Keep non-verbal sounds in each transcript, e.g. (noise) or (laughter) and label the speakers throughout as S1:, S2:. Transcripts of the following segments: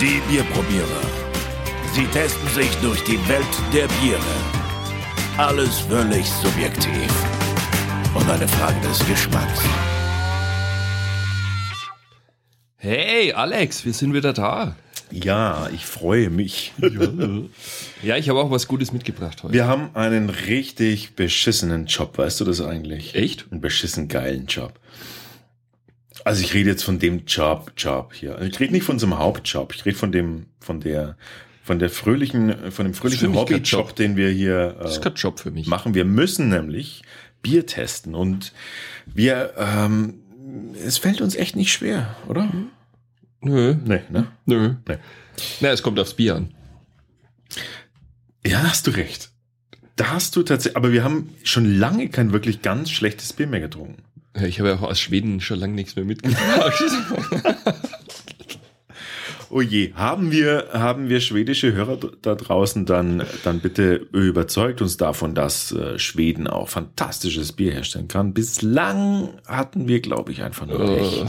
S1: Die Bierprobierer. Sie testen sich durch die Welt der Biere. Alles völlig subjektiv. Und eine Frage des Geschmacks.
S2: Hey, Alex, wir sind wieder da.
S3: Ja, ich freue mich.
S2: Ja, ich habe auch was Gutes mitgebracht heute.
S3: Wir haben einen richtig beschissenen Job, weißt du das eigentlich?
S2: Echt?
S3: Einen beschissen geilen Job. Also ich rede jetzt von dem Job, Job hier. Also Ich rede nicht von unserem Hauptjob. Ich rede von dem, von der, von der fröhlichen, von dem fröhlichen Hobbyjob,
S2: Job.
S3: den wir hier
S2: Das ist
S3: äh,
S2: kein Job für mich.
S3: machen. Wir müssen nämlich Bier testen und wir, ähm, es fällt uns echt nicht schwer, oder?
S2: Nö,
S3: Nee, ne?
S2: nö.
S3: Nee.
S2: Na, es kommt aufs Bier an.
S3: Ja, hast du recht. Da hast du tatsächlich, aber wir haben schon lange kein wirklich ganz schlechtes Bier mehr getrunken.
S2: Ja, Ich habe ja auch aus Schweden schon lange nichts mehr mitgebracht. (laughs)
S3: Oh je, haben wir, haben wir schwedische Hörer da draußen, dann, dann bitte überzeugt uns davon, dass äh, Schweden auch fantastisches Bier herstellen kann. Bislang hatten wir, glaube ich, einfach nur Pech.
S2: Äh,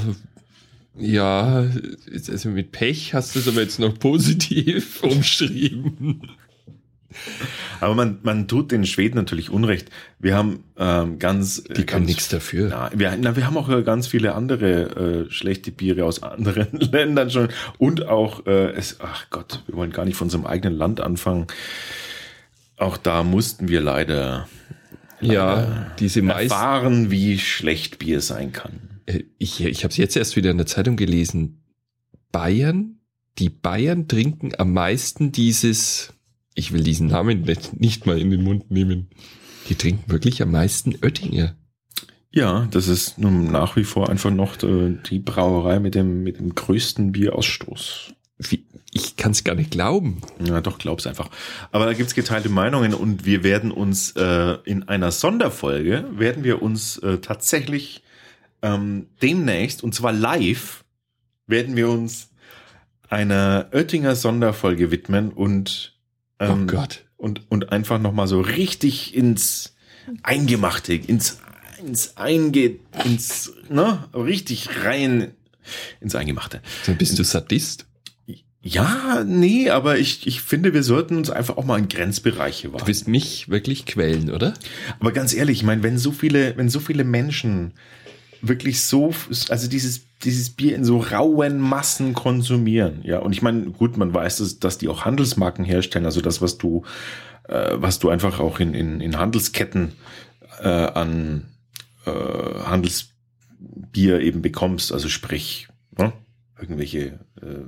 S2: ja, jetzt- also mit Pech hast du es aber jetzt noch positiv (laughs) umschrieben.
S3: Aber man, man tut den Schweden natürlich Unrecht. Wir haben ähm, ganz...
S2: Die können nichts dafür.
S3: Na, wir, na, wir haben auch äh, ganz viele andere äh, schlechte Biere aus anderen (laughs) Ländern schon. Und auch, äh, es, ach Gott, wir wollen gar nicht von unserem eigenen Land anfangen. Auch da mussten wir leider
S2: Ja, diese meisten.
S3: erfahren, wie schlecht Bier sein kann.
S2: Äh, Ich, ich habe es jetzt erst wieder in der Zeitung gelesen. Bayern, die Bayern trinken am meisten dieses, ich will diesen Namen nicht, nicht mal in den Mund nehmen. Die trinken wirklich am meisten Oettinger.
S3: Ja, das ist nun nach wie vor einfach noch äh, die Brauerei mit dem, mit dem größten Bierausstoß.
S2: Wie, ich kann es gar nicht glauben.
S3: Ja, doch, glaub's einfach. Aber da gibt's geteilte Meinungen und wir werden uns äh, in einer Sonderfolge, werden wir uns äh, tatsächlich ähm, demnächst, und zwar live, werden wir uns einer Oettinger Sonderfolge widmen und, ähm,
S2: oh Gott.
S3: und, und einfach nochmal so richtig ins Eingemachte, ins, ins Einge, ins, ne, richtig rein ins Eingemachte.
S2: Dann bist du Sadist.
S3: Ja, nee, aber ich, ich finde, wir sollten uns einfach auch mal in Grenzbereiche
S2: Du
S3: wagen.
S2: willst mich wirklich quälen, oder?
S3: Aber ganz ehrlich, ich meine, wenn so viele, wenn so viele Menschen wirklich so, also dieses, dieses Bier in so rauen Massen konsumieren, ja, und ich meine, gut, man weiß, dass, dass die auch Handelsmarken herstellen, also das, was du, äh, was du einfach auch in, in, in Handelsketten äh, an äh, Handelsbier eben bekommst, also sprich, ne, irgendwelche äh,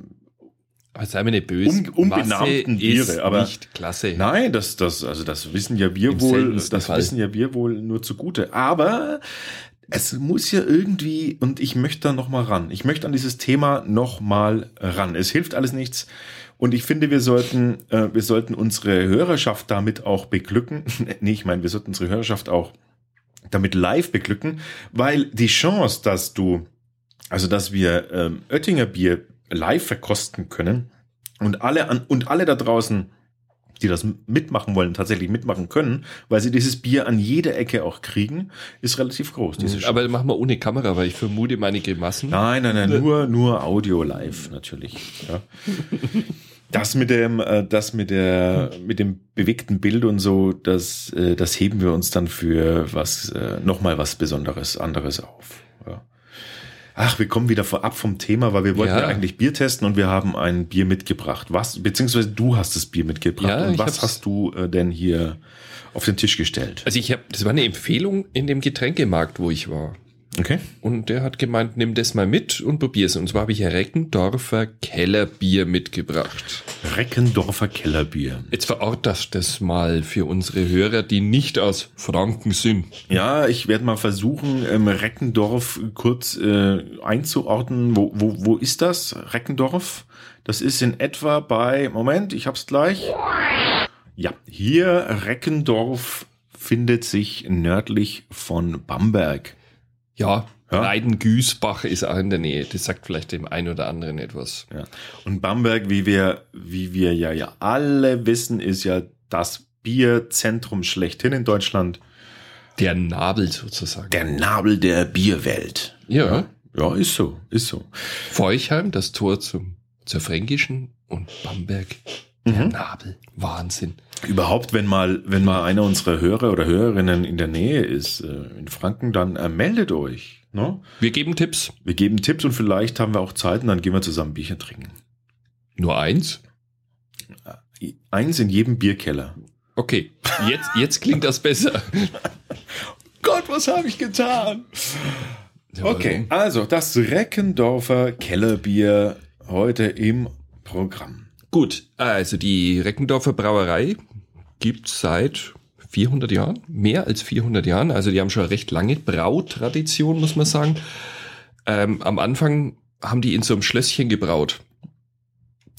S2: Aber sei mir nicht böse.
S3: Um- unbenannten Biere, aber-
S2: nicht klasse.
S3: Nein, das, das, also das wissen ja wir
S2: Im
S3: wohl, das
S2: Fall.
S3: wissen ja wir wohl nur zugute. Aber es muss ja irgendwie, und ich möchte da noch mal ran. Ich möchte an dieses Thema noch mal ran. Es hilft alles nichts. Und ich finde, wir sollten, äh, wir sollten unsere Hörerschaft damit auch beglücken. (laughs) nee, ich meine, wir sollten unsere Hörerschaft auch damit live beglücken, weil die Chance, dass du, also dass wir ähm, Oettinger Bier live verkosten können und alle an, und alle da draußen, die das mitmachen wollen, tatsächlich mitmachen können, weil sie dieses Bier an jeder Ecke auch kriegen, ist relativ groß. Diese.
S2: Aber machen wir ohne Kamera, weil ich vermute meine Grimassen.
S3: Nein, nein, nein, nur, nur Audio live, natürlich. Ja. Das mit dem, äh, das mit der, mit dem bewegten Bild und so, das, äh, das heben wir uns dann für was, äh, nochmal was Besonderes, anderes auf. Ach, wir kommen wieder vorab vom Thema, weil wir wollten ja.
S2: Ja.
S3: eigentlich Bier testen und wir haben ein Bier mitgebracht. Was, beziehungsweise du hast das Bier mitgebracht.
S2: Ja,
S3: und was hast du äh, denn hier auf den Tisch gestellt?
S2: Also ich habe, das war eine Empfehlung in dem Getränkemarkt, wo ich war.
S3: Okay.
S2: Und der hat gemeint, nimm das mal mit und probier's. Und zwar habe ich Reckendorfer Kellerbier mitgebracht.
S3: Reckendorfer Kellerbier.
S2: Jetzt verort das das mal für unsere Hörer, die nicht aus Franken sind.
S3: Ja, ich werde mal versuchen, ähm, Reckendorf kurz äh, einzuordnen. Wo, wo, wo ist das? Reckendorf? Das ist in etwa bei, Moment, ich hab's gleich. Ja, hier Reckendorf findet sich nördlich von Bamberg.
S2: Ja,
S3: Ja.
S2: Reiden-Güßbach ist auch in der Nähe. Das sagt vielleicht dem einen oder anderen etwas.
S3: Ja. Und Bamberg, wie wir, wie wir ja, ja alle wissen, ist ja das Bierzentrum schlechthin in Deutschland.
S2: Der Nabel sozusagen.
S3: Der Nabel der Bierwelt.
S2: ja.
S3: Ja, ist so, ist so.
S2: Forchheim, das Tor zum zur Fränkischen und Bamberg. Der
S3: Mhm.
S2: Nabel. Wahnsinn.
S3: Überhaupt, wenn mal, wenn mal einer unserer Hörer oder Hörerinnen in der Nähe ist, äh, in Franken, dann äh, meldet euch. Ne?
S2: Wir geben Tipps.
S3: Wir geben Tipps und vielleicht haben wir auch Zeit und dann gehen wir zusammen Bierchen trinken.
S2: Nur eins.
S3: Eins in jedem Bierkeller.
S2: Okay, jetzt, jetzt klingt das besser.
S3: Gott, was habe ich getan? Okay, also das Reckendorfer Kellerbier heute im Programm.
S2: Gut, also die Reckendorfer Brauerei gibt's seit 400 Jahren, mehr als 400 Jahren. Also die haben schon eine recht lange Brautradition, muss man sagen. Ähm, am Anfang haben die in so einem Schlösschen gebraut.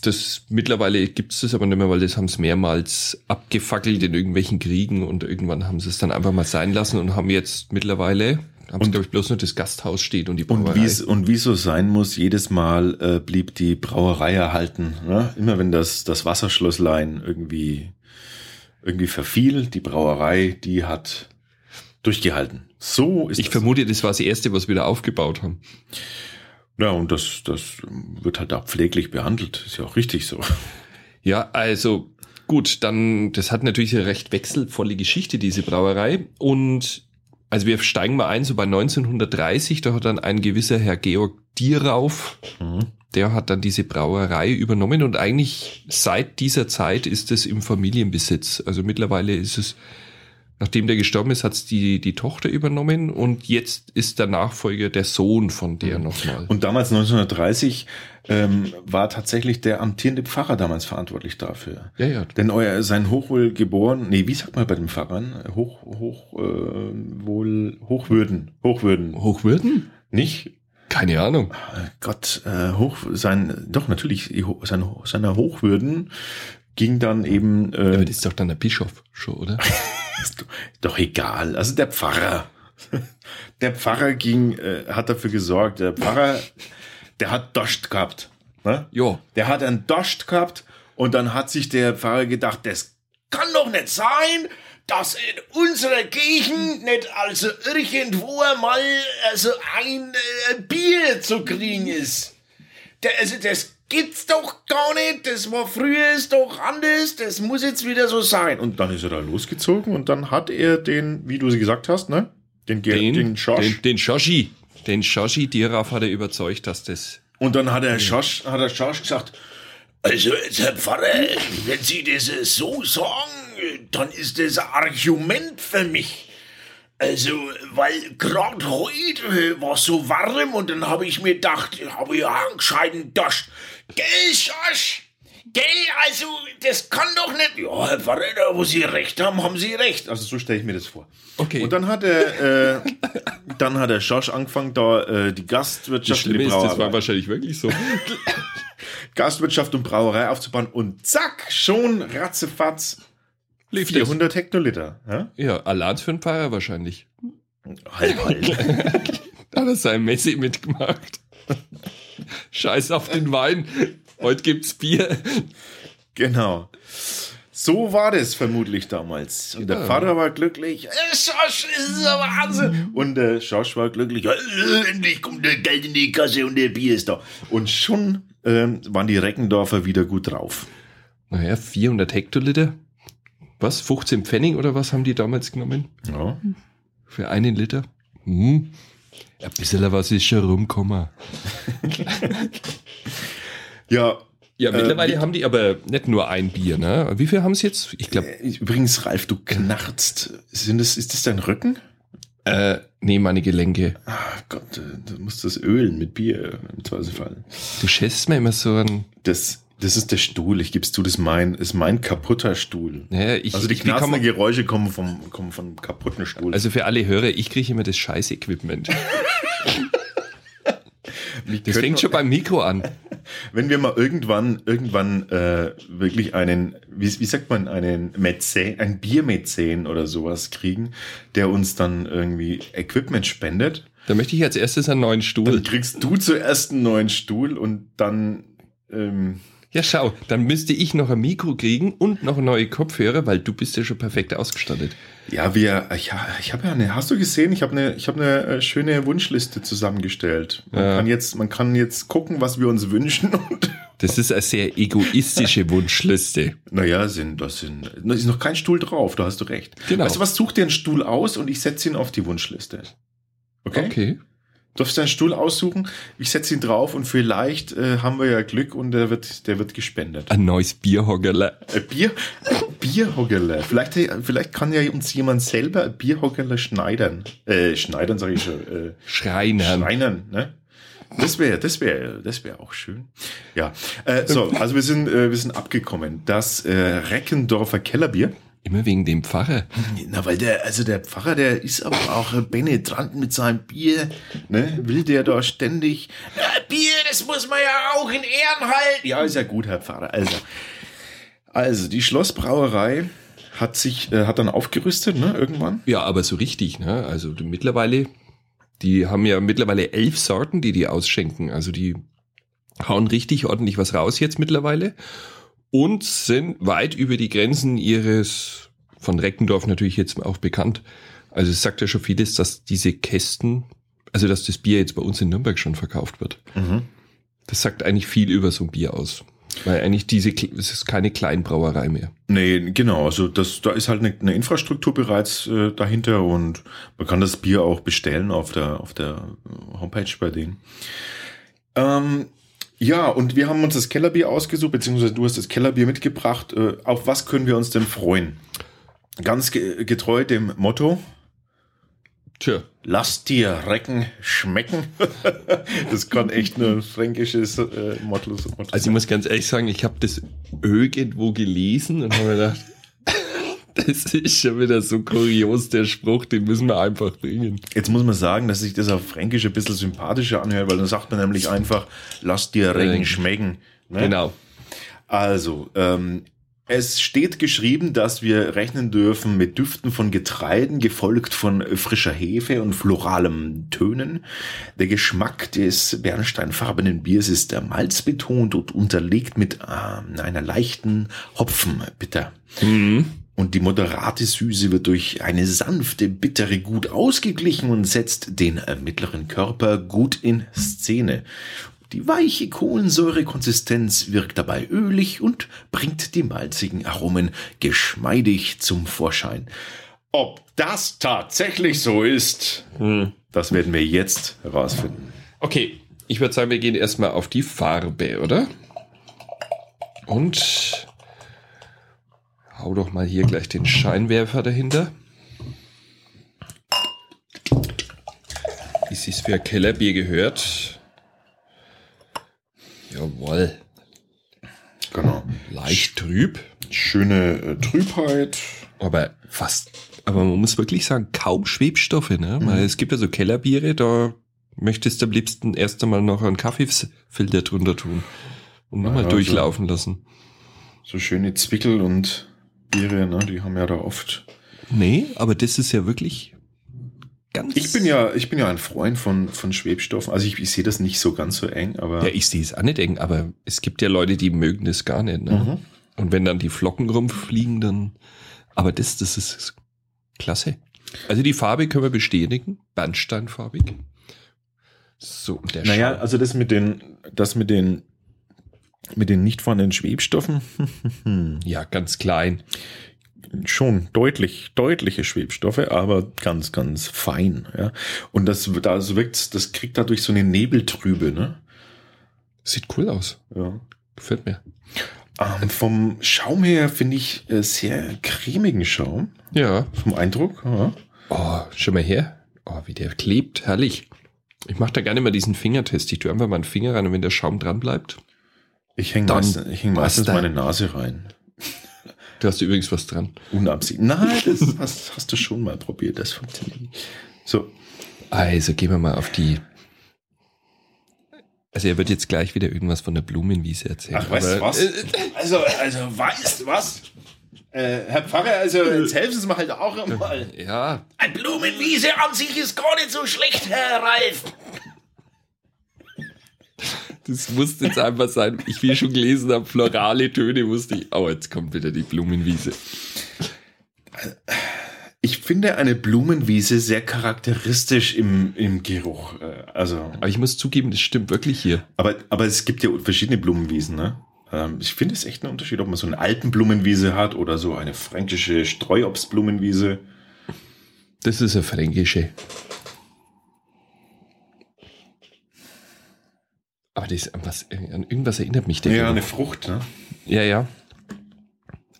S2: Das mittlerweile gibt's das aber nicht mehr, weil das haben sie mehrmals abgefackelt in irgendwelchen Kriegen und irgendwann haben sie es dann einfach mal sein lassen und haben jetzt mittlerweile, haben
S3: Und-
S2: glaube ich bloß nur das Gasthaus steht und die
S3: Und
S2: Brauerei.
S3: wie es und wie es so sein muss, jedes Mal äh, blieb die Brauerei erhalten. Ne? Immer wenn das, das Wasserschlosslein irgendwie, irgendwie verfiel, die Brauerei, die hat durchgehalten. So ist
S2: ich
S3: das.
S2: vermute, das war das erste, was wir da aufgebaut haben.
S3: Ja, und das, das wird halt auch pfleglich behandelt. Ist ja auch richtig so.
S2: Ja, also gut, dann, das hat natürlich eine recht wechselvolle Geschichte, diese Brauerei. Und also wir steigen mal ein, so bei 1930, da hat dann ein gewisser Herr Georg Dierauf, der hat dann diese Brauerei übernommen und eigentlich seit dieser Zeit ist es im Familienbesitz. Also mittlerweile ist es, nachdem der gestorben ist, hat es die, die Tochter übernommen und jetzt ist der Nachfolger der Sohn von der nochmal.
S3: Und damals 1930 ähm, war tatsächlich der amtierende Pfarrer damals verantwortlich dafür.
S2: Ja, ja.
S3: Denn euer sein Hochwohl geboren, nee, wie sagt man bei den Pfarrern? Hoch, hoch, äh, wohl, Hochwürden, Hochwürden,
S2: Hochwürden?
S3: nicht?
S2: Keine Ahnung.
S3: Äh, Gott, äh, hoch, sein, doch natürlich, sein, seiner Hochwürden ging dann eben, äh,
S2: Aber das ist doch dann der Bischof schon, oder? (laughs)
S3: ist doch- egal, also der Pfarrer. (laughs) Der Pfarrer ging, äh, hat dafür gesorgt, der Pfarrer, der hat Dost gehabt. Ne?
S2: Ja.
S3: Der hat einen Dost gehabt und dann hat sich der Pfarrer gedacht, das kann doch nicht sein, dass in unserer Gegend nicht also irgendwo mal also ein äh, Bier zu kriegen ist. Der, also das gibt's doch gar nicht, das war früher ist doch anders, das muss jetzt wieder so sein. Und dann ist er da losgezogen und dann hat er den, wie du sie gesagt hast, ne? Den, Ge-
S2: Den,
S3: den Schorsch.
S2: den, den Shoshi. Den Shoshi Diraf hat er überzeugt, dass das.
S3: Und dann hat der Schorsch, hat der Schorsch gesagt, also jetzt, Herr Pfarrer, wenn Sie das so sagen, dann ist das ein Argument für mich. Also, weil gerade heute war so warm und dann habe ich mir gedacht, ich habe ja einen gescheiten Dost. Gell, Schorsch? Gell, also, das kann doch nicht. Ja, Herr da wo Sie recht haben, haben Sie recht. Also, so stelle ich mir das vor.
S2: Okay.
S3: Und dann hat er, äh, dann hat der Schorsch angefangen, da äh, die
S2: das
S3: Gastwirtschaft die
S2: ist, das war wahrscheinlich wirklich so. (laughs)
S3: Gastwirtschaft und Brauerei aufzubauen und zack, schon ratzefatz
S2: Lief
S3: 400 Hektoliter. Ja?
S2: Ja, Alarms für den Pfarrer wahrscheinlich.
S3: Halb, halb. (laughs)
S2: Da hat er sein Messi mitgemacht. Scheiß auf den Wein. Heute gibt's Bier.
S3: genau. So war das vermutlich damals. Und der
S2: Ja.
S3: Vater war glücklich. Äh, Schorsch, das ist ja Wahnsinn. Und der Schorsch war glücklich. Äh, endlich kommt der Geld in die Kasse und der Bier ist da. Und schon ähm, waren die Reckendorfer wieder gut drauf.
S2: Naja, 400 Hektoliter. Was? 15 Pfennig oder was haben die damals genommen?
S3: Ja.
S2: Für einen Liter? Hm. Ein bisschen was ist schon rumgekommen.
S3: Ja,
S2: Ja, mittlerweile
S3: wie-
S2: haben die aber nicht nur ein Bier, ne? Wie viel haben sie jetzt? Ich glaube,
S3: äh, übrigens, Ralf, du knarzt. Sind das, ist das dein Rücken?
S2: äh, nee, meine Gelenke.
S3: Ah Gott, äh, du musst das ölen mit Bier im Zweifelsfall.
S2: Du schätzt mir immer so ein.
S3: Das, das ist der Stuhl, ich gebe es zu, das ist mein, ist mein kaputter Stuhl.
S2: Naja, ich,
S3: Also die knarzenden Geräusche kommen vom, kommen vom kaputten Stuhl.
S2: Also für alle Hörer, ich kriege immer das scheiß Equipment. (laughs) Das fängt schon beim Mikro an. (laughs)
S3: wenn wir mal irgendwann, irgendwann äh, wirklich einen, wie, wie sagt man, einen Mäzen, ein Biermäzen oder sowas kriegen, der uns dann irgendwie Equipment spendet,
S2: Da möchte ich als erstes einen neuen Stuhl.
S3: dann kriegst du zuerst einen neuen Stuhl und dann ähm,
S2: Ja, schau, dann müsste ich noch ein Mikro kriegen und noch neue Kopfhörer, weil du bist ja schon perfekt ausgestattet.
S3: Ja, wir, ich, ich habe ja eine, hast du gesehen? Ich habe eine, ich habe eine äh, schöne Wunschliste zusammengestellt. Man
S2: Ja.
S3: kann jetzt, man kann jetzt gucken, was wir uns wünschen und, (laughs)
S2: Das ist eine sehr egoistische Wunschliste.
S3: Naja, sind, das sind, da ist noch kein Stuhl drauf, da hast du recht.
S2: Genau.
S3: Weißt du was, such dir einen Stuhl aus und ich setze ihn auf die Wunschliste. Okay?
S2: Okay.
S3: Du darfst deinen Stuhl aussuchen, ich setze ihn drauf und vielleicht äh, haben wir ja Glück und der wird, der wird gespendet.
S2: Ein neues Bierhoggerle.
S3: Ein Bier, ein Bierhoggerle. Vielleicht, vielleicht kann ja uns jemand selber ein Bierhoggerle schneidern. Äh, schneidern sage ich schon. Äh,
S2: Schreinern.
S3: Schreinern, ne? Das wäre, das wäre, das wäre auch schön. Ja, äh, so, also wir sind, äh, wir sind abgekommen. Das äh, Reckendorfer Kellerbier.
S2: Immer wegen dem Pfarrer.
S3: Na, weil der, also der Pfarrer, der ist aber auch penetrant mit seinem Bier, ne? Will der da ständig, na, Bier, das muss man ja auch in Ehren halten. Ja, ist ja gut, Herr Pfarrer. Also, also die Schlossbrauerei hat sich, äh, hat dann aufgerüstet, ne, irgendwann.
S2: Ja, aber so richtig, ne? Also die mittlerweile, die haben ja mittlerweile elf Sorten, die die ausschenken. Also die hauen richtig ordentlich was raus jetzt mittlerweile und sind weit über die Grenzen ihres von Reckendorf natürlich jetzt auch bekannt. Also es sagt ja schon vieles, dass diese Kästen, also dass das Bier jetzt bei uns in Nürnberg schon verkauft wird. Das sagt eigentlich viel über so ein Bier aus. Weil eigentlich diese, es ist keine Kleinbrauerei mehr.
S3: Nee, genau. Also das, da ist halt eine, eine Infrastruktur bereits äh, dahinter und man kann das Bier auch bestellen auf der, auf der Homepage bei denen. Ähm, ja, und wir haben uns das Kellerbier ausgesucht, beziehungsweise du hast das Kellerbier mitgebracht. Äh, auf was können wir uns denn freuen? Ganz ge getreu dem Motto,
S2: Tja.
S3: lass dir Recken schmecken. (laughs) das kann echt nur ein fränkisches äh, Motto, Motto
S2: Also ich
S3: sein.
S2: muss ganz ehrlich sagen, ich habe das irgendwo gelesen und habe mir gedacht, (laughs) das ist schon wieder so kurios, der Spruch, den müssen wir einfach bringen.
S3: Jetzt muss man sagen, dass sich das auf Fränkisch ein bisschen sympathischer anhört, weil dann sagt man nämlich einfach, lass dir Recken. schmecken. Ne?
S2: Genau.
S3: Also, ähm, es steht geschrieben, dass wir rechnen dürfen mit Düften von Getreiden, gefolgt von frischer Hefe und floralem Tönen. Der Geschmack des bernsteinfarbenen Biers ist der Malz betont und unterlegt mit ähm, einer leichten Hopfenbitter. Und die moderate Süße wird durch eine sanfte, bittere gut ausgeglichen und setzt den äh, mittleren Körper gut in Szene. Die weiche Kohlensäurekonsistenz wirkt dabei ölig und bringt die malzigen Aromen geschmeidig zum Vorschein. Ob das tatsächlich so ist, das werden wir jetzt herausfinden.
S2: Okay, ich würde sagen, wir gehen erstmal auf die Farbe, oder? Und hau doch mal hier gleich den Scheinwerfer dahinter. Wie es für ein Kellerbier gehört. Jawohl.
S3: Genau.
S2: Leicht trüb,
S3: Schöne äh, Trübheit.
S2: aber fast, aber man muss wirklich sagen, kaum Schwebstoffe, ne? Weil es gibt ja so Kellerbiere, da möchtest du am liebsten erst einmal noch einen Kaffeefilter drunter tun und nochmal
S3: Ja,
S2: durchlaufen lassen.
S3: So schöne Zwickel und Biere, ne, die haben ja da oft.
S2: Nee, aber das ist ja wirklich ganz.
S3: Ich bin ja, ich bin ja ein Freund von, von Schwebstoffen. Also ich, ich sehe das nicht so ganz so eng, aber.
S2: Ja, ich sehe es auch nicht eng, aber es gibt ja Leute, die mögen das gar nicht. Ne?
S3: Mhm.
S2: Und wenn dann die Flocken rumfliegen, dann. Aber das, das ist klasse. Also die Farbe können wir bestätigen. Bernsteinfarbig. So, und der
S3: Naja,
S2: Schaum.
S3: also das mit den, das mit den, mit den nicht vorhandenen Schwebstoffen, (laughs)
S2: Ja, ganz klein.
S3: schon deutlich, deutliche Schwebstoffe, aber ganz, ganz fein, ja. Und das, das wirkt, das kriegt dadurch so eine Nebeltrübe, ne?
S2: Sieht cool aus.
S3: Ja.
S2: Gefällt mir.
S3: Ähm, vom Schaum her finde ich äh, sehr cremigen Schaum.
S2: Ja.
S3: Vom Eindruck, ja.
S2: Oh, schau mal her. Oh, wie der klebt. Herrlich. Ich mache da gerne mal diesen Fingertest. Ich tue einfach mal einen Finger rein und wenn der Schaum dran bleibt.
S3: Ich hänge meistens, ich häng meistens meine Nase rein.
S2: Du hast übrigens was dran.
S3: Unabsichtlich. Nein, das (laughs) hast, hast du schon mal probiert, das funktioniert nicht. So,
S2: Also gehen wir mal auf die. Also er wird jetzt gleich wieder irgendwas von der Blumenwiese erzählen.
S3: Ach, weißt du was? (laughs) Also, also, weißt du was? Äh, Herr Pfarrer, also jetzt helfen Sie mir halt auch mal.
S2: Ja,
S1: Eine Blumenwiese an sich ist gar nicht so schlecht, Herr Ralf.
S2: Das musste jetzt einfach sein. Ich wie schon gelesen habe, florale Töne wusste ich. Oh, jetzt kommt wieder die Blumenwiese.
S3: Ich, finde eine Blumenwiese sehr charakteristisch im, im Geruch. Äh, Also,
S2: Aber ich muss zugeben, das stimmt wirklich hier.
S3: aber, aber es gibt ja verschiedene Blumenwiesen, ne? Ähm, Ich finde es echt ein Unterschied, ob man so eine Alpenblumenwiese hat oder so eine fränkische Streuobstblumenwiese.
S2: Das ist eine fränkische. Aber das, an, was, an irgendwas erinnert mich der.
S3: Ja, eine Frucht, ne?
S2: Ja, ja.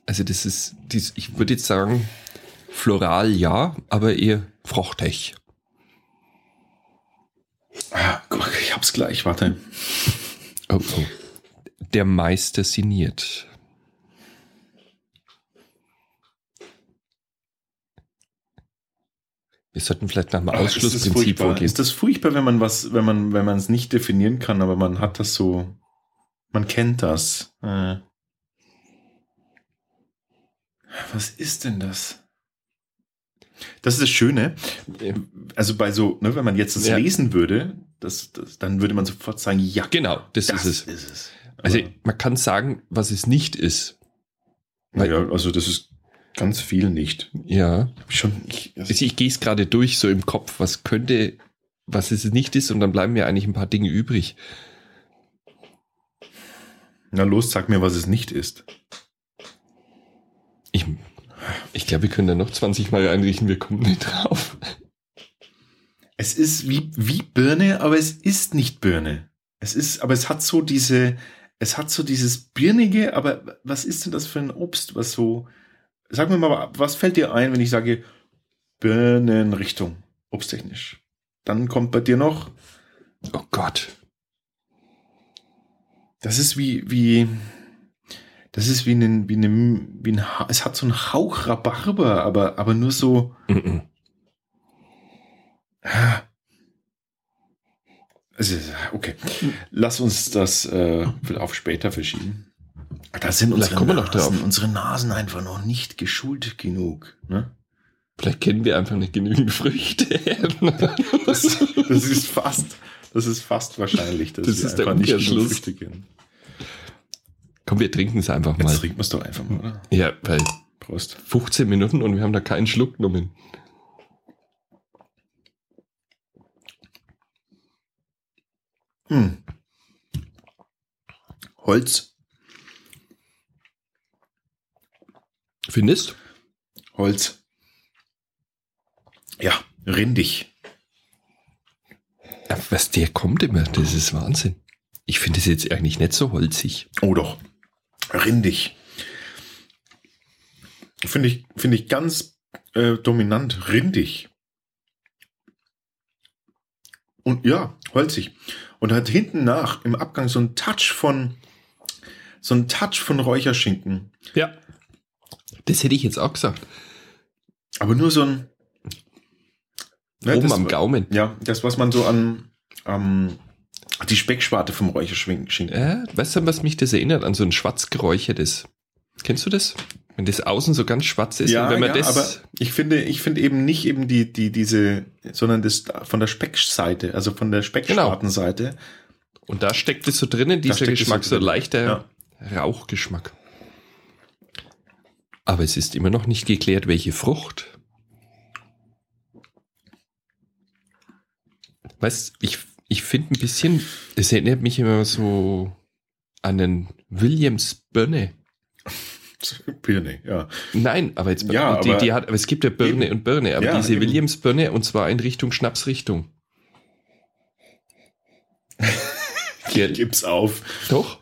S2: Also das ist, dies, ich würde jetzt sagen, floral ja, aber eher fruchtig.
S3: Ah, ich hab's gleich, warte.
S2: Oh, oh. Der Meister signiert. Wir sollten vielleicht nach dem Ausschlussprinzip vorgehen.
S3: Ist das furchtbar, wenn man was, wenn man, wenn man es nicht definieren kann, aber man hat das so, man kennt das. Äh. Was ist denn das? Das ist das Schöne. Also bei so, ne, wenn man jetzt das
S2: Ja.
S3: lesen würde, das, das, dann würde man sofort sagen, ja,
S2: Genau, das,
S3: das
S2: ist es.
S3: ist es.
S2: Also man kann sagen, was es nicht ist. weil-
S3: ja, also das ist ganz viel nicht.
S2: Ja.
S3: Schon, ich,
S2: Also ich gehe es gerade durch, so im Kopf, was könnte, was es nicht ist, und dann bleiben mir eigentlich ein paar Dinge übrig.
S3: na los, sag mir, was es nicht ist.
S2: Ich, ich glaube, wir können da noch 20 Mal einrichten, wir kommen nicht drauf.
S3: Es ist wie, wie Birne, aber es ist nicht Birne. Es ist, aber es hat so diese, es hat so dieses Birnige, aber was ist denn das für ein Obst, was so, sag mir mal, was fällt dir ein, wenn ich sage Birnenrichtung, obsttechnisch? Dann kommt bei dir noch,
S2: Oh Gott.
S3: das ist wie, wie, das ist wie ein, wie ein, wie ein, es hat so einen Hauch Rhabarber, aber, aber nur so,
S2: Mm-mm.
S3: Also, okay. Lass uns das äh, auf später verschieben. Da sind
S2: Vielleicht
S3: unsere
S2: kommen wir noch
S3: Nasen,
S2: drauf.
S3: unsere Nasen einfach noch nicht geschult genug. Ne?
S2: Vielleicht kennen wir einfach nicht genügend Früchte. (laughs)
S3: Das, das ist fast, das ist fast wahrscheinlich, dass
S2: Das
S3: wir
S2: ist der
S3: nicht genug. Früchte kennen.
S2: Komm, wir trinken es einfach
S3: Jetzt
S2: mal.
S3: trinken wir es doch einfach mal, oder?
S2: Ja, weil
S3: Prost.
S2: 15 Minuten und wir haben da keinen Schluck genommen.
S3: Hm. Holz.
S2: Findest?
S3: Holz. Ja, rindig.
S2: Was der kommt immer, das ist Wahnsinn. Ich finde es jetzt eigentlich nicht so holzig.
S3: Oh doch. Rindig. Finde ich, finde ich ganz äh, dominant. Rindig. Und ja, holzig. Und hat hinten nach im Abgang so ein Touch von, so ein Touch von Räucherschinken.
S2: Ja. Das hätte ich jetzt auch gesagt.
S3: Aber nur so ein. Ne,
S2: Oben
S3: das-
S2: am Gaumen.
S3: Ja, das, was man so an, am die Speckschwarte vom Räucherschinken.
S2: Äh, weißt du, was mich das erinnert? An so ein schwarz geräuchertes. Kennst du das? Wenn das außen so ganz schwarz ist
S3: Ja,
S2: und wenn man
S3: ja,
S2: das.
S3: aber ich finde, ich finde eben nicht eben die, die, diese, sondern das von der Speckseite, also von der Speckschwartenseite.
S2: und da steckt es so drinnen, dieser Geschmack, so,
S3: drin.
S2: leichter Rauchgeschmack. Aber es ist immer noch nicht geklärt, welche Frucht. Weißt ich, ich finde ein bisschen, es erinnert mich immer so an einen Williams Birne. (laughs)
S3: Birne, ja.
S2: Nein, aber jetzt
S3: Ja,
S2: die,
S3: aber-
S2: die hat, aber es gibt ja Birne
S3: Eben.
S2: und Birne, aber
S3: Ja,
S2: diese
S3: eben.
S2: Williams Birne und zwar in Richtung Schnapsrichtung. (laughs)
S3: Gib's auf.
S2: doch,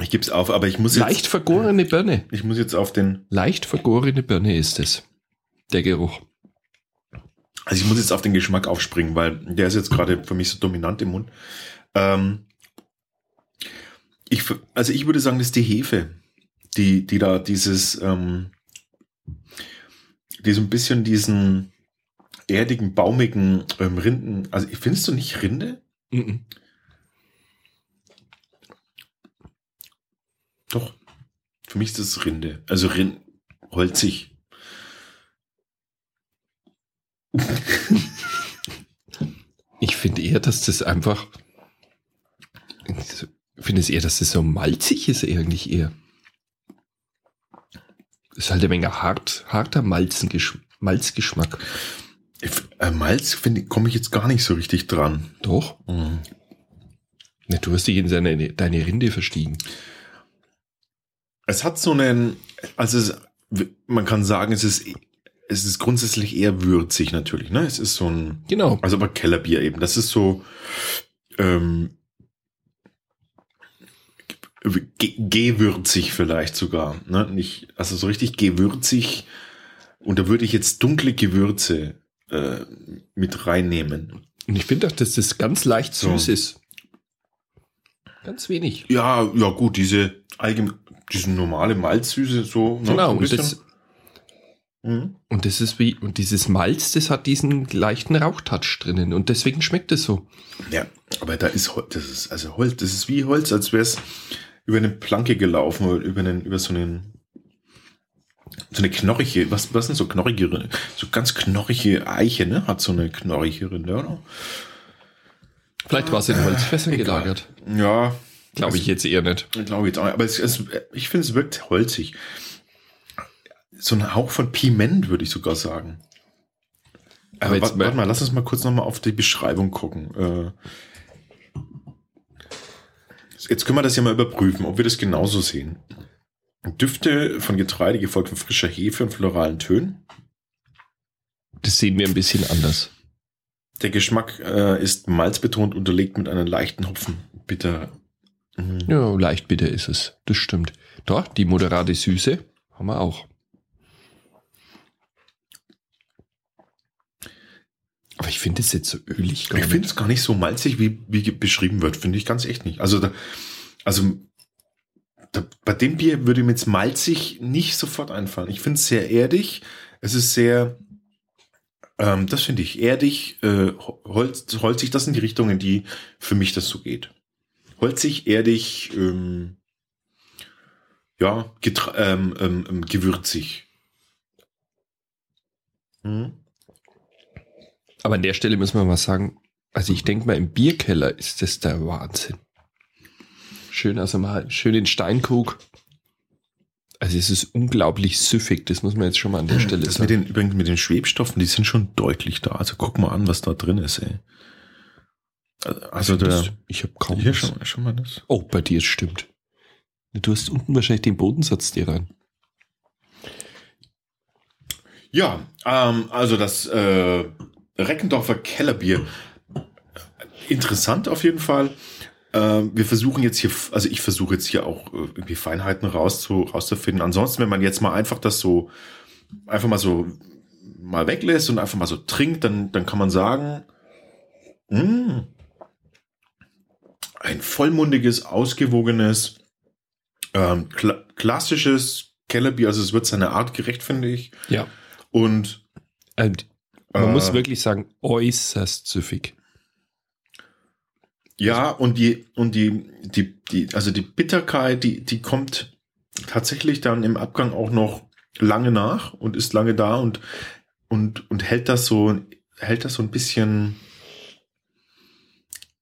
S3: Ich gib's auf, aber ich muss jetzt,
S2: leicht vergorene Birne.
S3: ich muss jetzt auf den,
S2: Leicht vergorene Birne ist es. Der Geruch.
S3: also ich muss jetzt auf den Geschmack aufspringen, weil der ist jetzt gerade für mich so dominant im Mund. Ähm, ich, also ich würde sagen, das ist die Hefe, die, die da dieses, ähm, die so ein bisschen diesen erdigen, baumigen ähm, Rinden, also findest du nicht Rinde?
S2: Mhm.
S3: Doch. Für mich ist das Rinde. Also Rind, holzig.
S2: Ich finde eher, dass das einfach. Ich finde es eher, dass das so malzig ist, eigentlich eher. Das ist halt eine Menge hart, harter. Malzgeschmack.
S3: Ich, äh, Malz finde komme ich jetzt gar nicht so richtig dran.
S2: Doch.
S3: Mhm.
S2: Ja, du hast dich in seine, deine Rinde verstiegen.
S3: Es hat so einen, also es, man kann sagen, es ist, es ist grundsätzlich eher würzig natürlich, ne? Es ist so ein,
S2: Genau.
S3: also aber Kellerbier eben. Das ist so, ähm, ge- gewürzig vielleicht sogar, ne? Nicht, also so richtig gewürzig. Und da würde ich jetzt dunkle Gewürze äh, mit reinnehmen.
S2: Und ich finde auch, dass das ganz leicht
S3: So.
S2: süß ist. Ganz wenig.
S3: Ja, ja gut, diese allgemein, diese normale Malzsüße so. ne, so
S2: Genau. Und das,
S3: Mhm.
S2: und das ist wie, und dieses Malz, das hat diesen leichten Rauchtouch drinnen. Und deswegen schmeckt es so.
S3: Ja, aber da ist Holz, das ist also Holz, das ist wie Holz, als wäre es über eine Planke gelaufen oder über einen, über so einen, so eine knorrige, was, was sind so knorrige, so ganz knorrige Eiche, ne? Hat so eine knorrige Rinde, oder?
S2: Vielleicht war es in Holzfässern
S3: Egal.
S2: gelagert.
S3: Ja,
S2: Glaube ich jetzt eher nicht.
S3: glaube ich jetzt auch. Aber es, es, ich finde, es wirkt holzig. So ein Hauch von Piment, würde ich sogar sagen.
S2: Aber
S3: Aber
S2: jetzt
S3: warte,
S2: mal-
S3: warte mal, lass uns mal kurz nochmal auf die Beschreibung gucken. Äh, Jetzt können wir das ja mal überprüfen, ob wir das genauso sehen. Düfte von Getreide gefolgt von frischer Hefe und floralen Tönen.
S2: Das sehen wir ein bisschen anders.
S3: Der Geschmack äh, ist malzbetont unterlegt mit einer leichten Hopfenbitter. Mhm.
S2: Ja, leicht bitter ist es. Das stimmt. Doch, die moderate Süße haben wir auch. Aber ich finde es jetzt so ölig.
S3: Ich finde es gar nicht so malzig, wie, wie beschrieben wird. Finde ich ganz echt nicht. Also, da, also da, bei dem Bier würde mir jetzt malzig nicht sofort einfallen. Ich finde es sehr erdig. Es ist sehr, ähm, das finde ich, erdig, äh, holz, holzig. Das sind die Richtungen, die für mich das so geht. Holzig, erdig, ähm, ja, ähm, ähm, ähm, gewürzig. Mhm.
S2: Aber an der Stelle müssen wir mal sagen, also ich denke mal, im Bierkeller ist das der Wahnsinn. Schön, also mal schön in Steinkrug. Also es ist unglaublich süffig, das muss man jetzt schon mal an der Stelle
S3: Das mit
S2: sagen.
S3: den, übrigens mit den Schwebstoffen, die sind schon deutlich da. Also guck mal an, was da drin ist, ey. Also der,
S2: das, ich habe kaum
S3: hier schon, schon mal das.
S2: Oh, bei dir es stimmt. Du hast unten wahrscheinlich den Bodensatz dir rein.
S3: Ja, ähm, also das äh, Reckendorfer Kellerbier. Interessant auf jeden Fall. Ähm, wir versuchen jetzt hier, also ich versuche jetzt hier auch äh, irgendwie Feinheiten rauszu, rauszufinden. Ansonsten, wenn man jetzt mal einfach das so, einfach mal so mal weglässt und einfach mal so trinkt, dann, dann kann man sagen, mh, ein vollmundiges, ausgewogenes, ähm, kla klassisches Kellerbier. Also es wird seiner Art gerecht, finde ich.
S2: Ja.
S3: Und
S2: Und man
S3: Äh.
S2: muss wirklich sagen, äußerst süffig.
S3: Ja, und die, und die, die, die, also die Bitterkeit, die, die kommt tatsächlich dann im Abgang auch noch lange nach und ist lange da und, und, und hält das so, hält das so ein bisschen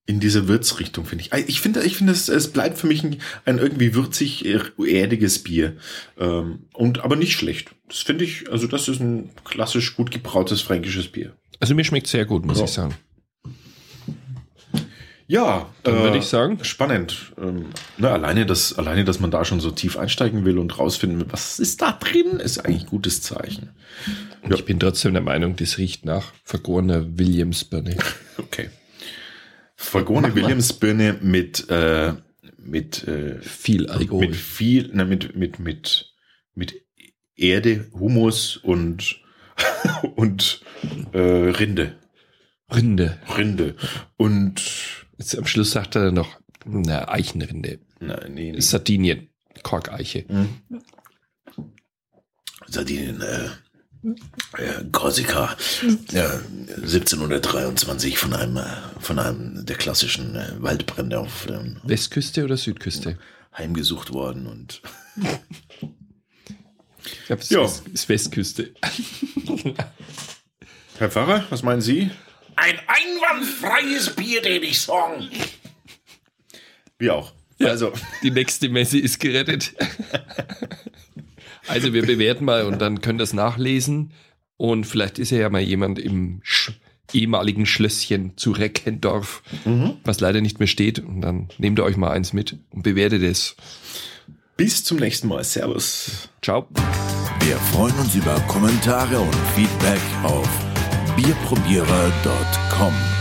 S3: in diese Würzrichtung, finde ich. Ich finde, ich finde, es, es bleibt für mich ein, ein irgendwie würzig äh, erdiges Bier. Ähm, und aber nicht schlecht. Das finde ich, also das ist ein klassisch gut gebrautes fränkisches Bier.
S2: Also mir schmeckt sehr gut, muss
S3: Ja.
S2: ich sagen.
S3: Ja,
S2: Dann
S3: äh,
S2: würde ich sagen,
S3: Spannend. Ähm, ne, alleine, dass, alleine, dass man da schon so tief einsteigen will und rausfinden will, was ist da drin, ist eigentlich ein gutes Zeichen. ja.
S2: ich bin trotzdem der Meinung, das riecht nach vergorener Williamsbirne. (laughs)
S3: Okay. Vergorene. Williamsbirne mit, äh, mit, äh,
S2: Viel Alkohol.
S3: mit viel, na, mit, mit, mit, mit Erde, Humus und, (laughs) und äh, Rinde.
S2: Rinde.
S3: Rinde. Und
S2: Jetzt am Schluss sagt er dann noch, na, Eichenrinde.
S3: na, nee, nee.
S2: Sardinien. Korkeiche.
S3: Hm. Sardinien, äh, äh, Korsika, ja, 1723 von einem, äh, von einem der klassischen äh, Waldbrände auf ähm,
S2: Westküste oder Südküste?
S3: heimgesucht worden und
S2: Ich glaube, es ist Westküste.
S3: Herr Pfarrer, was meinen Sie?
S1: Ein einwandfreies Bier, den ich sagen.
S3: Wir auch.
S2: Ja.
S3: Also,
S2: Die nächste Messe ist gerettet. Also wir bewerten mal und dann könnt ihr es nachlesen. Und vielleicht ist ja ja mal jemand im Sch ehemaligen Schlösschen zu Reckendorf,
S4: Mhm.
S2: was leider nicht mehr steht. Und dann nehmt ihr euch mal eins mit und bewertet es.
S4: Bis zum nächsten Mal. Servus.
S2: Ciao.
S3: Wir freuen uns über Kommentare und Feedback auf bierprobierer.com.